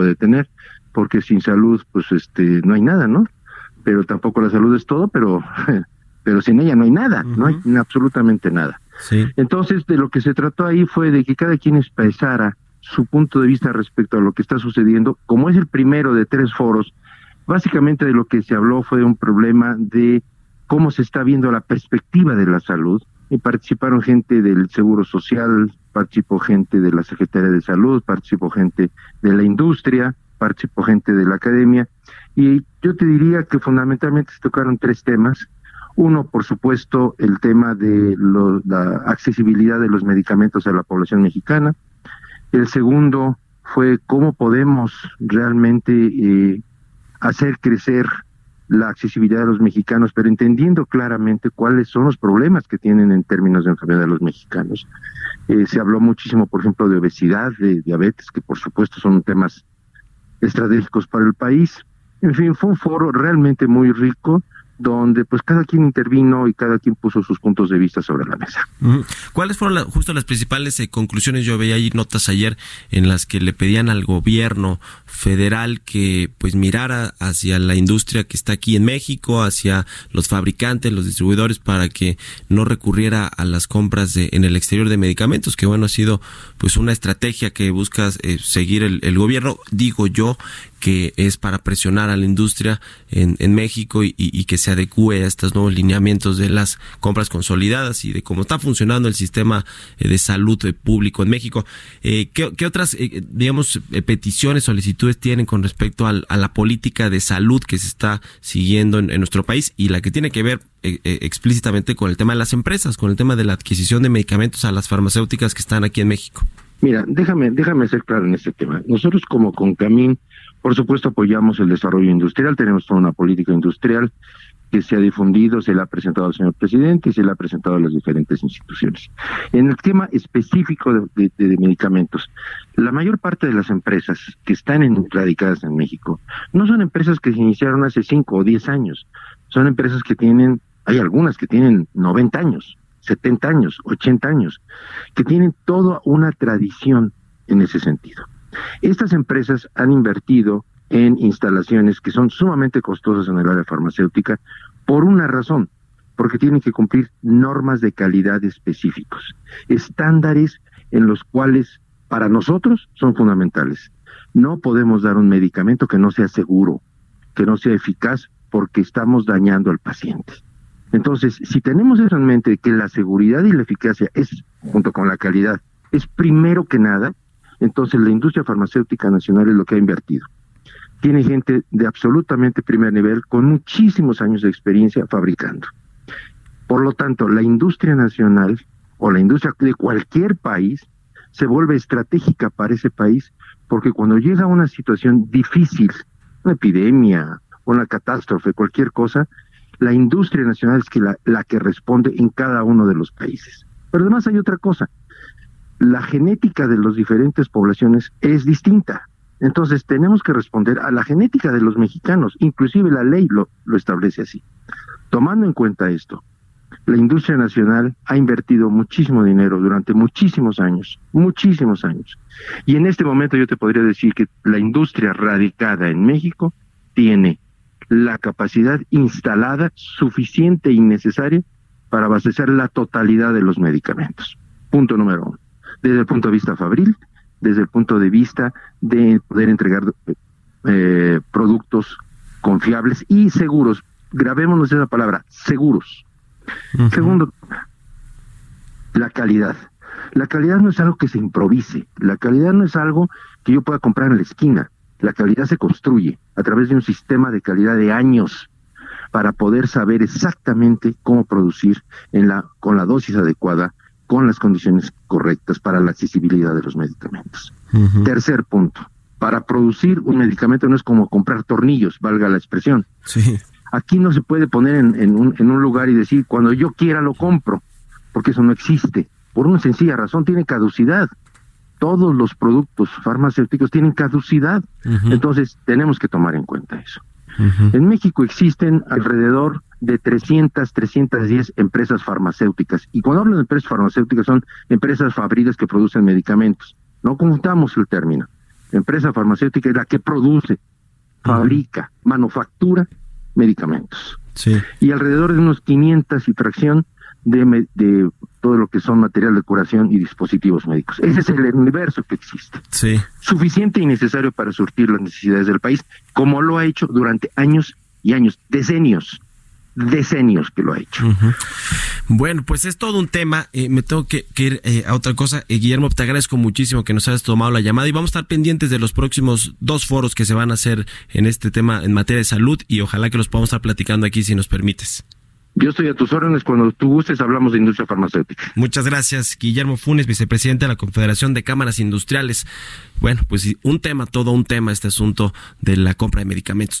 Puede tener, porque sin salud, pues este, no hay nada, ¿no? Pero tampoco la salud es todo, pero, pero sin ella no hay nada, no hay absolutamente nada. Sí. Entonces, de lo que se trató ahí fue de que cada quien expresara su punto de vista respecto a lo que está sucediendo. Como es el primero de tres foros, básicamente de lo que se habló fue un problema de cómo se está viendo la perspectiva de la salud. Y participaron gente del Seguro Social, participó gente de la Secretaría de Salud, participó gente de la industria, participó gente de la academia. Y yo te diría que fundamentalmente se tocaron tres temas. Uno, por supuesto, el tema de la accesibilidad de los medicamentos a la población mexicana. El segundo fue cómo podemos realmente eh, hacer crecer la accesibilidad de los mexicanos, pero entendiendo claramente cuáles son los problemas que tienen en términos de enfermedad los mexicanos. Eh, se habló muchísimo, por ejemplo, de obesidad, de diabetes, que por supuesto son temas estratégicos para el país. En fin, fue un foro realmente muy rico donde pues cada quien intervino y cada quien puso sus puntos de vista sobre la mesa. ¿Cuáles fueron la- justo las principales eh, conclusiones? Yo veía ahí notas ayer en las que le pedían al gobierno federal que pues mirara hacia la industria que está aquí en México, hacia los fabricantes, los distribuidores, para que no recurriera a las compras de, en el exterior de medicamentos, que bueno, ha sido pues una estrategia que busca eh, seguir el, el gobierno, digo yo, que es para presionar a la industria en, en México y que se adecue a estos nuevos lineamientos de las compras consolidadas y de cómo está funcionando el sistema eh, de salud eh, público en México. Eh, ¿qué, qué otras, eh, digamos, eh, peticiones, solicitudes tienen con respecto a la política de salud que se está siguiendo en, nuestro país y la que tiene que ver explícitamente con el tema de las empresas, con el tema de la adquisición de medicamentos a las farmacéuticas que están aquí en México? Mira, déjame, déjame ser claro en este tema. Nosotros como Concamín, por supuesto, apoyamos el desarrollo industrial, tenemos toda una política industrial que se ha difundido, se le ha presentado al señor presidente y se le ha presentado a las diferentes instituciones. En el tema específico de, medicamentos, la mayor parte de las empresas que están radicadas en México no son empresas que se iniciaron hace 5 o 10 años, son empresas que tienen, hay algunas que tienen 90 años, 70 años, 80 años, que tienen toda una tradición en ese sentido. Estas empresas han invertido en instalaciones que son sumamente costosas en el área farmacéutica por una razón, porque tienen que cumplir normas de calidad específicos, estándares en los cuales para nosotros son fundamentales. No podemos dar un medicamento que no sea seguro, que no sea eficaz, porque estamos dañando al paciente. Entonces, si tenemos eso en mente que la seguridad y la eficacia es, junto con la calidad, es primero que nada, entonces la industria farmacéutica nacional es lo que ha invertido. Tiene gente de absolutamente primer nivel con muchísimos años de experiencia fabricando. Por lo tanto, la industria nacional o la industria de cualquier país se vuelve estratégica para ese país porque cuando llega una situación difícil, una epidemia, una catástrofe, cualquier cosa, la industria nacional es la que responde en cada uno de los países. Pero además hay otra cosa, la genética de las diferentes poblaciones es distinta. Entonces tenemos que responder a la genética de los mexicanos, inclusive la ley lo, lo establece así. Tomando en cuenta esto, la industria nacional ha invertido muchísimo dinero durante muchísimos años, muchísimos años. Y en este momento yo te podría decir que la industria radicada en México tiene la capacidad instalada suficiente y necesaria para abastecer la totalidad de los medicamentos. Punto número uno. Desde el punto de vista fabril, desde el punto de vista de poder entregar eh, productos confiables y seguros. Grabémonos esa palabra, seguros. Segundo, la calidad. La calidad no es algo que se improvise, la calidad no es algo que yo pueda comprar en la esquina, la calidad se construye a través de un sistema de calidad de años para poder saber exactamente cómo producir en la, con la dosis adecuada, con las condiciones correctas para la accesibilidad de los medicamentos. Tercer punto, para producir un medicamento no es como comprar tornillos, valga la expresión. Sí. Aquí no se puede poner en, un, en un lugar y decir, cuando yo quiera lo compro, porque eso no existe. Por una sencilla razón, tiene caducidad. Todos los productos farmacéuticos tienen caducidad. Entonces, tenemos que tomar en cuenta eso. En México existen alrededor de 300, 310 empresas farmacéuticas. Y cuando hablo de empresas farmacéuticas son empresas fabricas que producen medicamentos. No contamos el término. Empresa farmacéutica es la que produce, fabrica, manufactura medicamentos. Sí. Y alrededor de unos 500 y fracción de, de, todo lo que son material de curación y dispositivos médicos. Ese es el universo que existe. Sí. Suficiente y necesario para surtir las necesidades del país, como lo ha hecho durante años y años, decenios decenios que lo ha hecho. Bueno, pues es todo un tema. Eh, me tengo que, ir eh, a otra cosa. Eh, Guillermo, te agradezco muchísimo que nos hayas tomado la llamada y vamos a estar pendientes de los próximos dos foros que se van a hacer en este tema en materia de salud y ojalá que los podamos estar platicando aquí si nos permites. Yo estoy a tus órdenes. Cuando tú gustes, hablamos de industria farmacéutica. Muchas gracias, Guillermo Funes, vicepresidente de la Confederación de Cámaras Industriales. Bueno, pues un tema, todo un tema, este asunto de la compra de medicamentos.